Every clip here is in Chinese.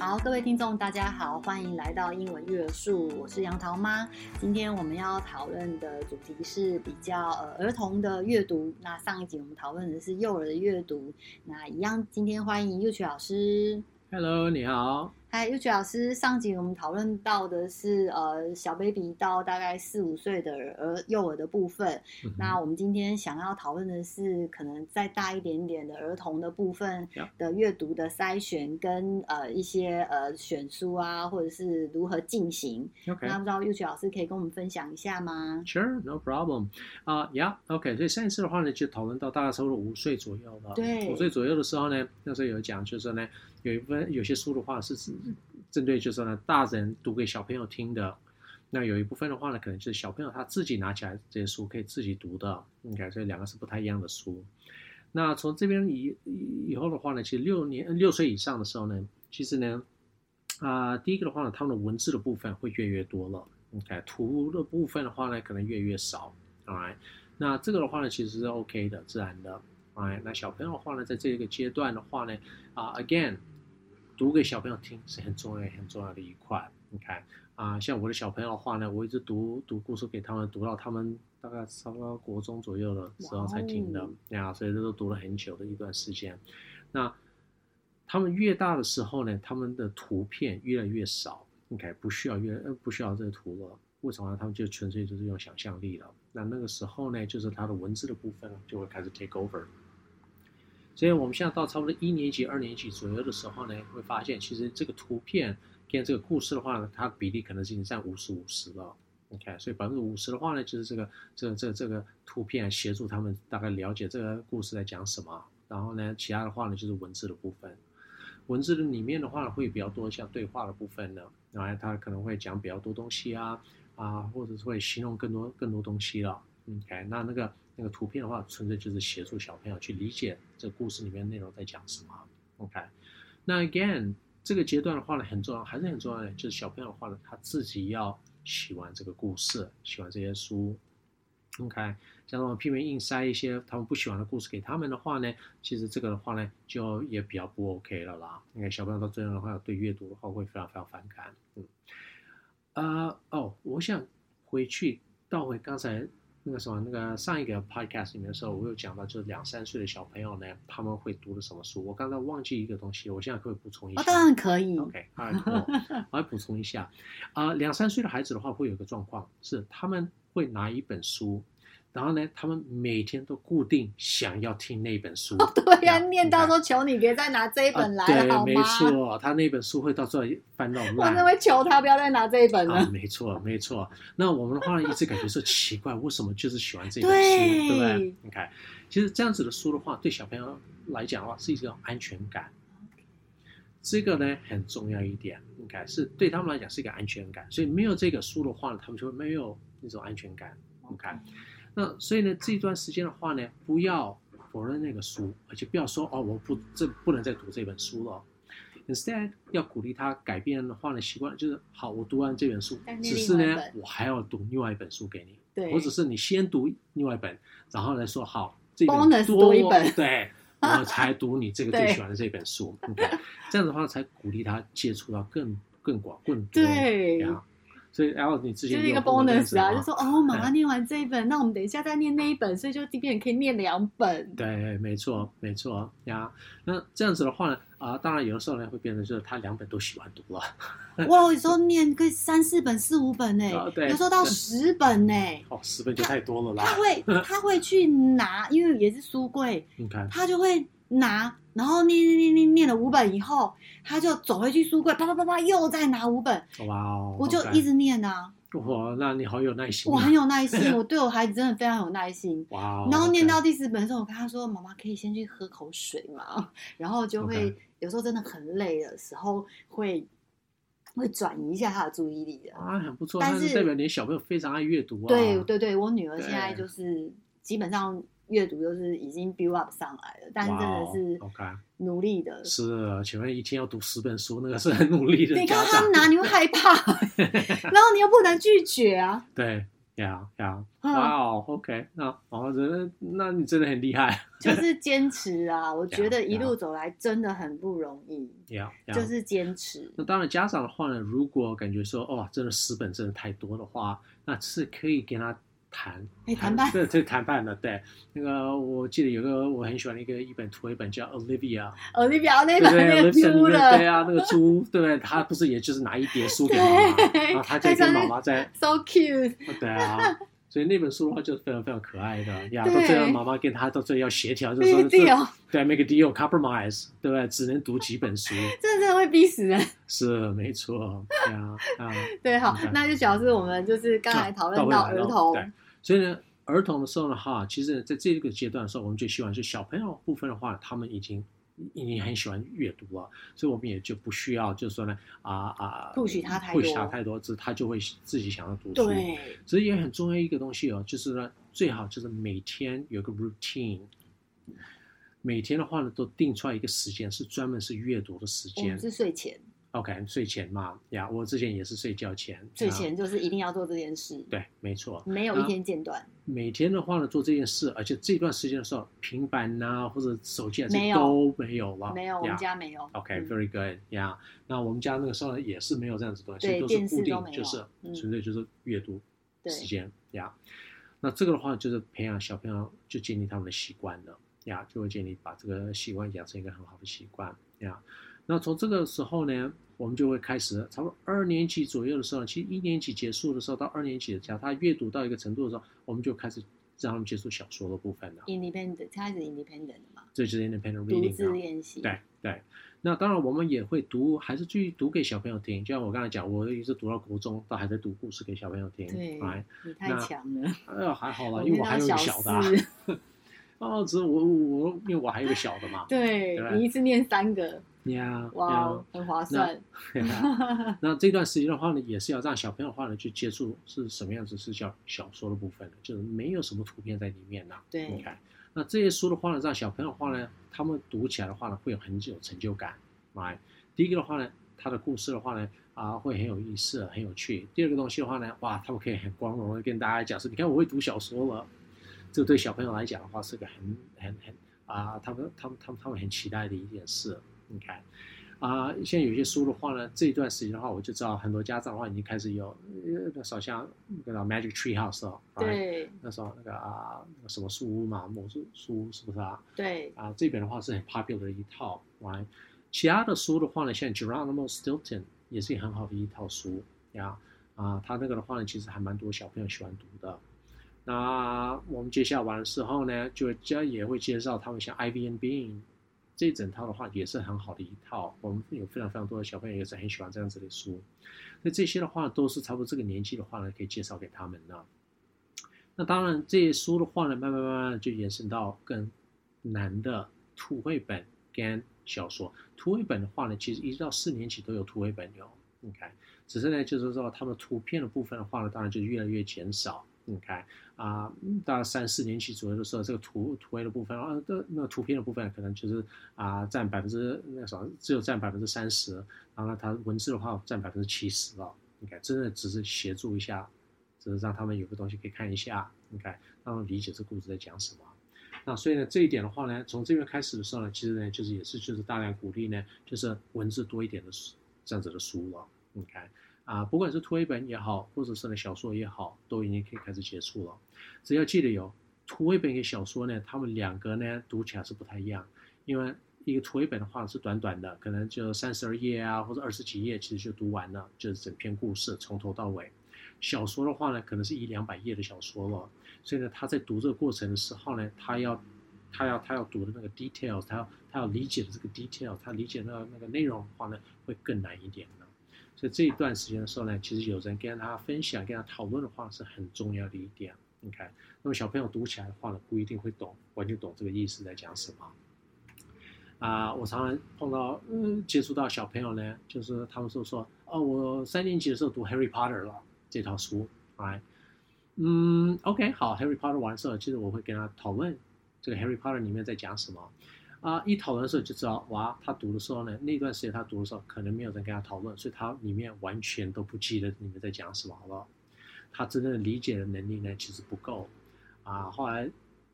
好，各位听众，大家好，欢迎来到英文育儿树，我是杨桃妈。今天我们要讨论的主题是比较呃儿童的阅读。那上一集我们讨论的是幼儿的阅读。那一样，今天欢迎佑曲老师。Hello，你好。嗨，佑曲老师，上集我们讨论到的是呃小 baby 到大概四五岁的儿幼儿的部分。嗯、那我们今天想要讨论的是可能再大一点点的儿童的部分的阅读的筛选跟呃一些呃选书啊，或者是如何进行。OK，那不知道佑曲老师可以跟我们分享一下吗？Sure，no problem。啊，Yeah，OK。所以上一次的话呢，就讨论到大概差不多五岁左右了。对，五岁左右的时候呢，那时候有讲就是呢。有一部分有些书的话是指针对就是呢大人读给小朋友听的，那有一部分的话呢，可能就是小朋友他自己拿起来这些书可以自己读的。OK，所以两个是不太一样的书。那从这边以以后的话呢，其实六年六岁以上的时候呢，其实呢啊、呃，第一个的话呢，他们的文字的部分会越越多了。OK，图的部分的话呢，可能越越少。Alright，那这个的话呢，其实是 OK 的，自然的。Alright，那小朋友的话呢，在这个阶段的话呢，啊、呃、，again。读给小朋友听是很重要、很重要的一块。你看啊，像我的小朋友的话呢，我一直读读故事给他们，读到他们大概差不多国中左右的时候才停的呀，所以这都读了很久的一段时间。那他们越大的时候呢，他们的图片越来越少。OK，不需要越不需要这个图了。为什么呢？他们就纯粹就是用想象力了。那那个时候呢，就是他的文字的部分就会开始 take over。所以我们现在到差不多一年级、二年级左右的时候呢，会发现其实这个图片跟这个故事的话呢，它比例可能已经占五十五十了。OK，所以百分之五十的话呢，就是这个、这个、这个、这个图片协助他们大概了解这个故事在讲什么。然后呢，其他的话呢，就是文字的部分。文字的里面的话，会比较多像对话的部分呢，然后他可能会讲比较多东西啊啊，或者是会形容更多更多东西了。OK，那那个。那个图片的话，纯粹就是协助小朋友去理解这故事里面内容在讲什么。OK，那 again 这个阶段的话呢，很重要，还是很重要的，就是小朋友的话呢，他自己要喜欢这个故事，喜欢这些书。OK，像我们拼命硬塞一些他们不喜欢的故事给他们的话呢，其实这个的话呢，就也比较不 OK 了啦。因为小朋友到最后的话，对阅读的话会非常非常反感。嗯，啊、哦，我想回去倒回刚才。那个什么，那个上一个 podcast 里面的时候，我有讲到，就是两三岁的小朋友呢，他们会读的什么书？我刚才忘记一个东西，我现在可以补充一下。哦，当然可以。OK，啊，我来补充一下。啊、呃，两三岁的孩子的话，会有一个状况是，他们会拿一本书。然后呢，他们每天都固定想要听那本书。哦、对呀、啊，念到说求你别再拿这一本来？对，没错，他那本书会到最后翻到烂。我认为求他不要再拿这一本了。啊、没错，没错。那我们的话，一直感觉是 奇怪，为什么就是喜欢这本书，对，对不对？你看，其实这样子的书的话，对小朋友来讲的话，是一种安全感。这个呢很重要一点，应该是对他们来讲是一个安全感。所以没有这个书的话呢，他们就没有那种安全感。你看。那所以呢，这段时间的话呢，不要否认那个书，而且不要说哦，我不这不能再读这本书了。Instead，要鼓励他改变的话呢，习惯就是好，我读完这本书，只是呢，我还要读另外一本书给你。对，我只是你先读另外一本，然后来说好，这本多一本，对，我才读你这个最喜欢的这本书。OK，这样的话才鼓励他接触到更更广更多。对。所以，然后你之前就是一个 bonus 啊，就说哦，马上念完这一本，那我们等一下再念那一本，所以就这边可以念两本。对，没错，没错呀。那这样子的话呢，啊，当然有的时候呢会变成就是他两本都喜欢读了。哇，有时候念个三四本、四五本呢，有时候到十本呢。哦，十本就太多了啦。他会，他会去拿，因为也是书柜，你看，他就会拿。然后念念念念念了五本以后，他就走回去书柜，啪啪啪啪，又再拿五本。哇哦！我就一直念啊。哇，那你好有耐心。我很有耐心，我对我孩子真的非常有耐心。哇！然后念到第四本的时候，我跟他说：“妈妈可以先去喝口水嘛。”然后就会有时候真的很累的时候，会会转移一下他的注意力的。啊，很不错。但是代表你小朋友非常爱阅读啊。对对对，我女儿现在就是基本上。阅读就是已经 build up 上来了，但真的是努力的。是，请问一天要读十本书，那个是很努力的。你看他拿，你会害怕，然后你又不能拒绝啊。对，呀呀，哇哦哦，OK，那哦，真的，那你真的很厉害。就是坚持啊，我觉得一路走来真的很不容易。要，就是坚持。那当然，家长的话呢，如果感觉说，哦，真的十本真的太多的话，那是可以给他。谈，哎，谈判，这，这谈判的，对，那个我记得有个我很喜欢的一个一本图一本叫 Olivia，Olivia 那本那个猪的，对啊，那个猪，对，他不是也就是拿一叠书给妈妈，然后他就跟妈妈在，so cute，对啊，所以那本书的话就是非常非常可爱的呀，到最后妈妈跟他到最后要协调，就是说，对，make a deal，compromise，对不对？只能读几本书，这 真的会逼死人，是没错，对啊，啊，对，好，那就表示我们就是刚才讨论到儿童。所以呢，儿童的时候呢，哈，其实在这个阶段的时候，我们就希望是小朋友部分的话，他们已经已经很喜欢阅读啊，所以我们也就不需要，就是说呢，啊啊，不许他太多，不许他太多字，他就会自己想要读书。对，所以也很重要一个东西哦，就是呢，最好就是每天有个 routine，每天的话呢，都定出来一个时间，是专门是阅读的时间，是睡前。OK，睡前嘛，呀，我之前也是睡觉前。睡前就是一定要做这件事。对，没错。没有一天间断。每天的话呢，做这件事，而且这段时间的时候，平板呐、啊、或者手机啊，这都没有了。没有，我们家没有。OK，very good，呀。那我们家那个时候呢，也是没有这样子的东西，都是固定，就是纯粹就是阅读时间呀。那这个的话，就是培养小朋友就建立他们的习惯了呀，就会建立把这个习惯养成一个很好的习惯呀。那从这个时候呢，我们就会开始，差不多二年级左右的时候，其实一年级结束的时候到二年级的时候，他阅读到一个程度的时候，我们就开始让他们接触小说的部分了。Independent，开始 independent 的嘛？这就是 independent reading。独自练习。对对。那当然，我们也会读，还是继续读给小朋友听。就像我刚才讲，我一直读到国中，都还在读故事给小朋友听。对。哎，你太强了。哎呀，还好啦，因为我还有小的、啊。哦，只是我我因为我还有一个小的嘛。对，对你一次念三个。呀，哇很划算。那，那这段时间的话呢，也是要让小朋友的话呢去接触是什么样子，是叫小说的部分的，就是没有什么图片在里面呐。对，你看，那这些书的话呢，让小朋友的话呢，他们读起来的话呢，会有很有成就感。来，第一个的话呢，他的故事的话呢，啊，会很有意思，很有趣。第二个东西的话呢，哇，他们可以很光荣的跟大家讲说，你看我会读小说了。这个对小朋友来讲的话，是个很很很啊，他们他们他们他们很期待的一件事。你看，啊，现在有些书的话呢，这一段时间的话，我就知道很多家长的话已经开始有，那时候像那个 Magic Tree House 哦，对，那时候那个啊，那什么书屋嘛，魔术书屋是不是啊？对，啊，这边的话是很 popular 的一套，啊，其他的书的话呢，像 Geronimo Stilton 也是很好的一套书呀，啊，他那个的话呢，其实还蛮多小朋友喜欢读的。那我们接下来完的时候呢，就将也会介绍他们像 Ivy and Bean。这一整套的话也是很好的一套，我们有非常非常多的小朋友也是很喜欢这样子的书。那这些的话都是差不多这个年纪的话呢，可以介绍给他们的。那当然这些书的话呢，慢慢慢慢就延伸到更难的图绘本跟小说。图绘本的话呢，其实一直到四年级都有图绘本有，你看，只是呢就是说他们图片的部分的话呢，当然就越来越减少。你看啊，大概三四年级左右的时候，这个图图绘的部分啊，的那图片的部分可能就是啊占百分之那什么，只有占百分之三十，然后呢，它文字的话占百分之七十了。你看，真的只是协助一下，只是让他们有个东西可以看一下。你看，让他们理解这故事在讲什么。那所以呢，这一点的话呢，从这边开始的时候呢，其实呢，就是也是就是大量鼓励呢，就是文字多一点的书这样子的书了。你看。啊，不管是图绘本也好，或者是呢小说也好，都已经可以开始接触了。只要记得有图绘本跟小说呢，他们两个呢读起来是不太一样。因为一个图绘本的话是短短的，可能就三十二页啊，或者二十几页，其实就读完了，就是整篇故事从头到尾。小说的话呢，可能是一两百页的小说了，所以呢，他在读这个过程的时候呢，他要他要他要读的那个 details，他要他要理解的这个 detail，他理解那个那个内容的话呢，会更难一点。在这一段时间的时候呢，其实有人跟他分享、跟他讨论的话是很重要的一点。你看，那么小朋友读起来的话呢，不一定会懂，完全懂这个意思在讲什么。啊，我常常碰到，嗯，接触到小朋友呢，就是他们说说，哦，我三年级的时候读《Harry Potter》了这套书，哎，嗯，OK，好，《Harry Potter》完事了，其实我会跟他讨论这个《Harry Potter》里面在讲什么。啊，一讨论的时候就知道，哇，他读的时候呢，那段时间他读的时候，可能没有人跟他讨论，所以他里面完全都不记得你们在讲什么，好不好？他真正的理解的能力呢，其实不够。啊，后来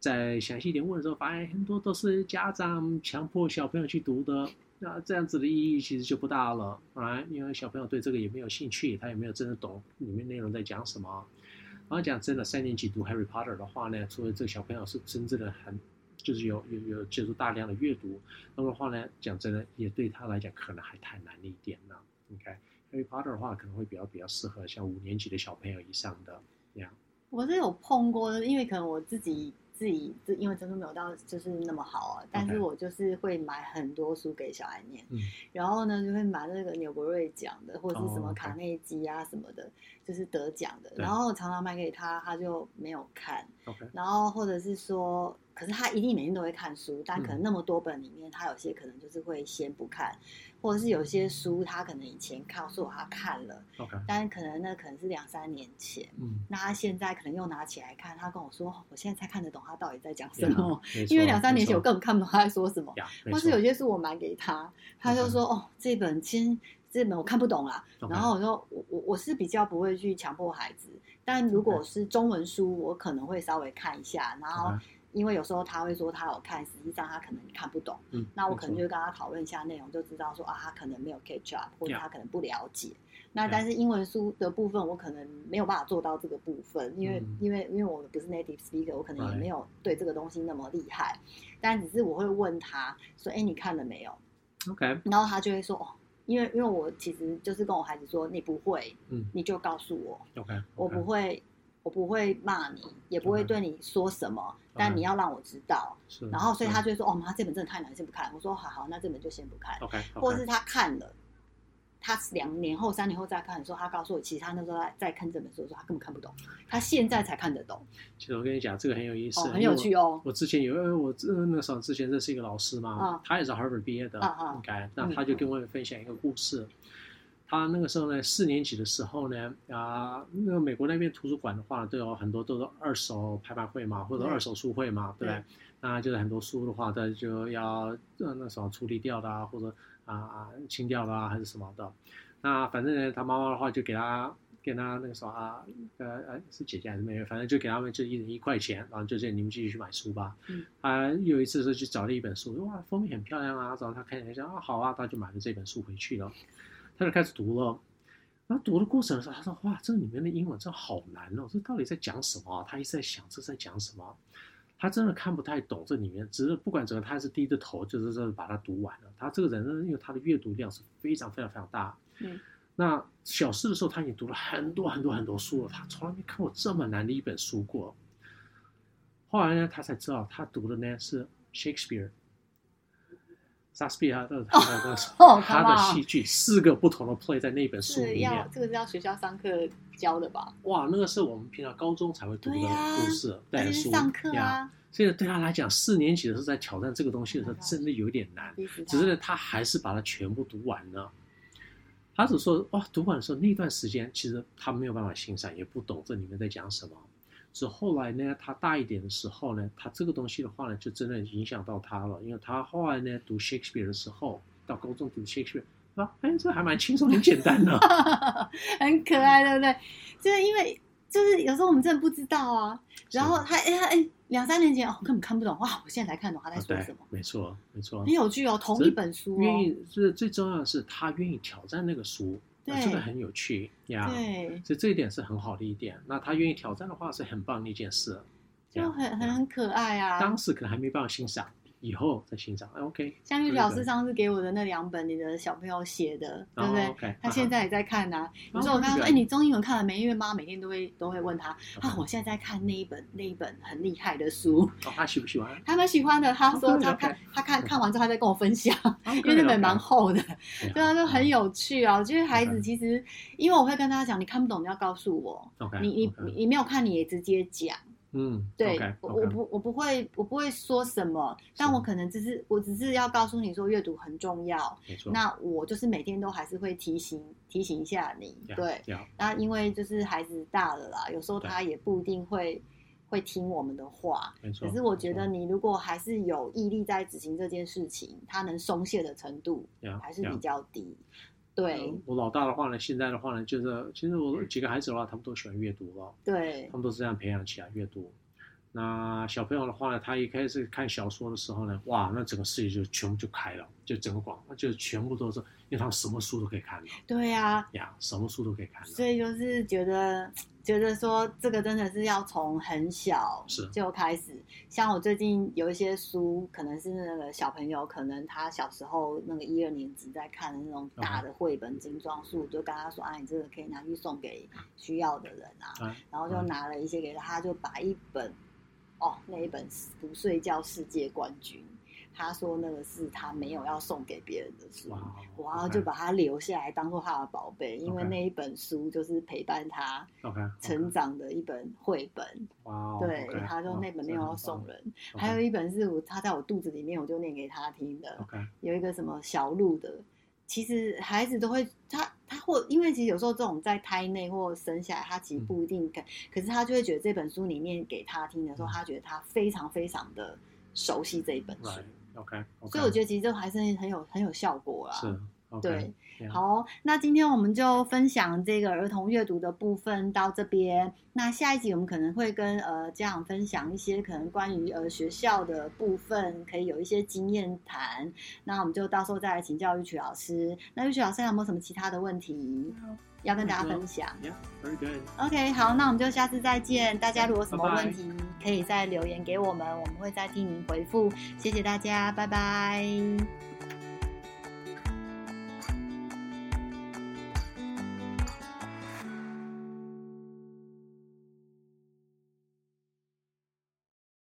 再详细一点问的时候，发现很多都是家长强迫小朋友去读的。那这样子的意义其实就不大了啊，因为小朋友对这个也没有兴趣，他也没有真的懂里面内容在讲什么。然后讲真的，三年级读 Harry Potter 的话呢，除了这个小朋友是真正的很，就是有有有接触大量的阅读，那么的话呢，讲真的也对他来讲可能还太难一点了。OK，Harry Potter 的话可能会比较比较适合像五年级的小朋友以上的这样。我是有碰过，因为可能我自己。自己因为真的没有到就是那么好啊，但是我就是会买很多书给小孩念.然后呢就会买那个纽伯瑞奖的或者是什么卡内基啊什么的，Oh. 就是得奖的，然后常常买给他，他就没有看然后或者是说。可是他一定每天都会看书，但可能那么多本里面，他有些可能就是会先不看，或者是有些书他可能以前告诉我他看了.但可能那可能是两三年前，嗯，那他现在可能又拿起来看，他跟我说，我现在才看得懂他到底在讲什么，yeah, 因为两三年前我根本看不懂他在说什么，yeah, 或是有些书我买给他，他就说，哦，这本先这本我看不懂啦.然后我说我我我是比较不会去强迫孩子，但如果是中文书，我可能会稍微看一下，然后。因为有时候他会说他有看，实际上他可能看不懂。嗯，那我可能就跟他讨论一下内容，就知道说啊，他可能没有 catch up，或者他可能不了解。那但是英文书的部分，我可能没有办法做到这个部分，因为、嗯、因为因为我们不是 native speaker，我可能也没有对这个东西那么厉害。但只是我会问他说：“哎，你看了没有？”OK，然后他就会说：“哦，因为因为我其实就是跟我孩子说，你不会，嗯，你就告诉我。OK，, okay. 我不会。”我不会骂你，也不会对你说什么，嗯、但你要让我知道。是，然后所以他就会说：“哦，妈，这本真的太难，先不看。”我说：“好好，那这本就先不看。Okay, ” OK，或者是他看了，他两年后、三年后再看的时候，他告诉我，其实他那时候在在看这本书的时候，他根本看不懂，他现在才看得懂。其实我跟你讲，这个很有意思，哦、很有趣哦。我，我之前有，我那时候之前认识一个老师嘛，哦、他也是 Harvard 毕业的，应该、哦，那他就跟我分享一个故事。嗯他那个时候呢，四年级的时候呢，啊，那个美国那边图书馆的话，都有很多都是二手拍卖会嘛，或者二手书会嘛，对不对？那就是很多书的话，他就要那时候处理掉的啊，或者啊清掉的啊，还是什么的。那反正呢，他妈妈的话就给他给他那个时候啊，呃呃是姐姐还是妹妹，反正就给他们就一人一块钱，然后就这你们继续去买书吧。嗯。啊，有一次是去找了一本书，哇，封面很漂亮啊，然后他看了一下啊，好啊，他就买了这本书回去了。他就开始读了，然后读的过程的时候，他说：“哇，这里面的英文真的好难哦，这到底在讲什么？”他一直在想这在讲什么，他真的看不太懂这里面。只是不管怎么，他还是低着头，就是这把它读完了。他这个人呢，因为他的阅读量是非常非常非常大。嗯。那小四的时候，他已经读了很多很多很多书了，他从来没看过这么难的一本书过。后来呢，他才知道他读的呢是 Shakespeare。莎士比亚的他的 戏剧四个不同的 play 在那本书里面，这个是要学校上课教的吧？哇，那个是我们平常高中才会读的故事，带的书上课啊。所以对他来讲，四年级的时候在挑战这个东西的时候，真的有点难。只是呢，他还是把它全部读完了。他只说哇，读完的时候那段时间，其实他没有办法欣赏，也不懂这里面在讲什么。是后来呢，他大一点的时候呢，他这个东西的话呢，就真的影响到他了。因为他后来呢，读 Shakespeare 的时候，到高中读 Shakespeare，啊，哎，这还蛮轻松，很简单的，很可爱，对不对？就是因为就是有时候我们真的不知道啊。然后他哎他哎，两三年前哦，根本看不懂哇！我现在才看懂他在说什么。没错，没错，很有趣哦，同一本书哦。愿意，是最重要的是他愿意挑战那个书。对这个很有趣呀，对，所以这一点是很好的一点。那他愿意挑战的话，是很棒的一件事，就很很很可爱啊。当时可能还没办法欣赏。以后再欣赏，OK。像玉老师上次给我的那两本，你的小朋友写的，对不对？他现在也在看呐。你说我跟他说：“哎，你中英文看了没？”因为妈每天都会都会问他：“啊，我现在在看那一本那一本很厉害的书。”哦，他喜不喜欢？他蛮喜欢的。他说他看他看看完之后，他再跟我分享，因为那本蛮厚的，对啊，就很有趣啊。我觉得孩子其实，因为我会跟他讲，你看不懂你要告诉我，你你你没有看你也直接讲。嗯，对，okay, okay. 我我不我不会我不会说什么，但我可能只是我只是要告诉你说阅读很重要。没错，那我就是每天都还是会提醒提醒一下你。Yeah, 对，yeah. 那因为就是孩子大了啦，有时候他也不一定会会听我们的话。没错，可是我觉得你如果还是有毅力在执行这件事情，他能松懈的程度还是比较低。Yeah, 对，我老大的话呢，现在的话呢，就是其实我几个孩子的话，他们都喜欢阅读了。对，他们都是这样培养起来阅读。那小朋友的话呢，他一开始看小说的时候呢，哇，那整个视野就全部就开了，就整个广，就全部都是，因为他们什么书都可以看了。对呀，呀，什么书都可以看。所以就是觉得，觉得说这个真的是要从很小就开始。像我最近有一些书，可能是那个小朋友，可能他小时候那个一二年级在看的那种大的绘本精装书，就跟他说啊，你这个可以拿去送给需要的人啊，然后就拿了一些给他，他就把一本。哦，那一本不睡觉世界冠军，他说那个是他没有要送给别人的书，哇，然后就把它留下来当做他的宝贝，因为那一本书就是陪伴他成长的一本绘本。哇，对，他说那本没有要送人，还有一本是我他在我肚子里面，我就念给他听的，有一个什么小鹿的。其实孩子都会，他他或因为其实有时候这种在胎内或生下来，他其实不一定可是他就会觉得这本书里面给他听的时候，嗯、他觉得他非常非常的熟悉这一本书。OK，所以我觉得其实这还是很有很有效果啦。是。对，yeah. 好，那今天我们就分享这个儿童阅读的部分到这边。那下一集我们可能会跟呃家长分享一些可能关于呃学校的部分，可以有一些经验谈。那我们就到时候再来请教玉曲老师。那玉曲老师有没有什么其他的问题要跟大家分享？Yeah, very good. OK，好，那我们就下次再见。大家如果有什么问题，可以再留言给我们，我们会再替您回复。谢谢大家，拜拜。